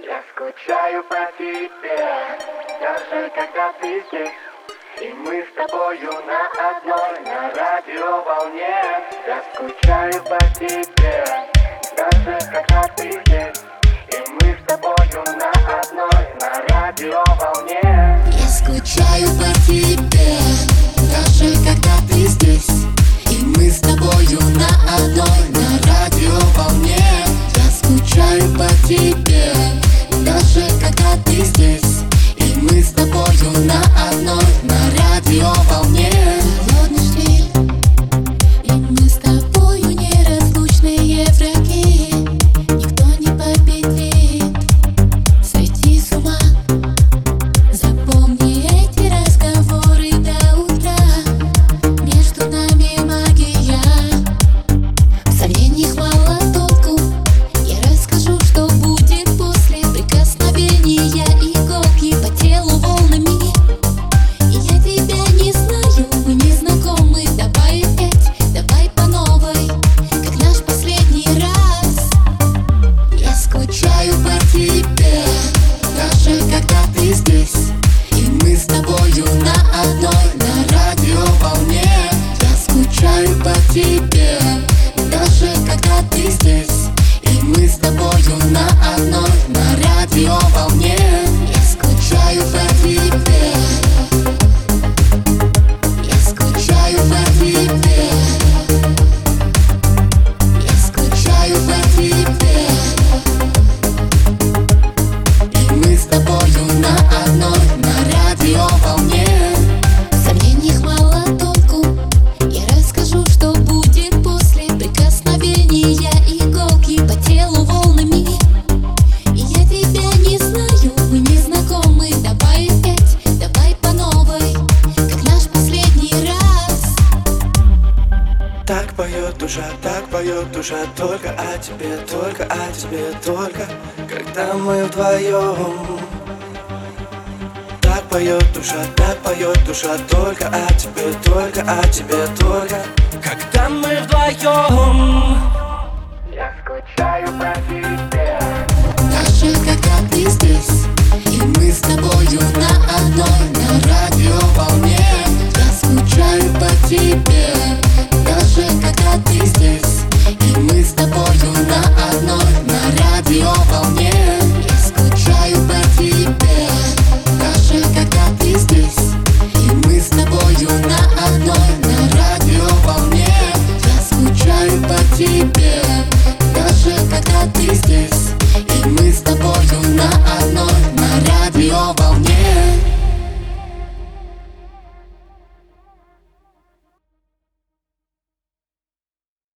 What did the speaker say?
Я скучаю по тебе, даже когда ты здесь. И мы с тобою на одной, на радиоволне. Я скучаю по тебе, даже когда ты здесь. И мы с тобою на одной, на радиоволне. Я скучаю по тебе, даже когда ты здесь. И мы с тобою на одной, на радиоволне. Я скучаю по тебе, одной, на радиоволне тебе душа, так поет душа Только о тебе, только о тебе, только Когда мы вдвоем. Так поет душа, так поет душа Только о тебе, только о тебе, только Когда мы вдвоем. Я скучаю по тебе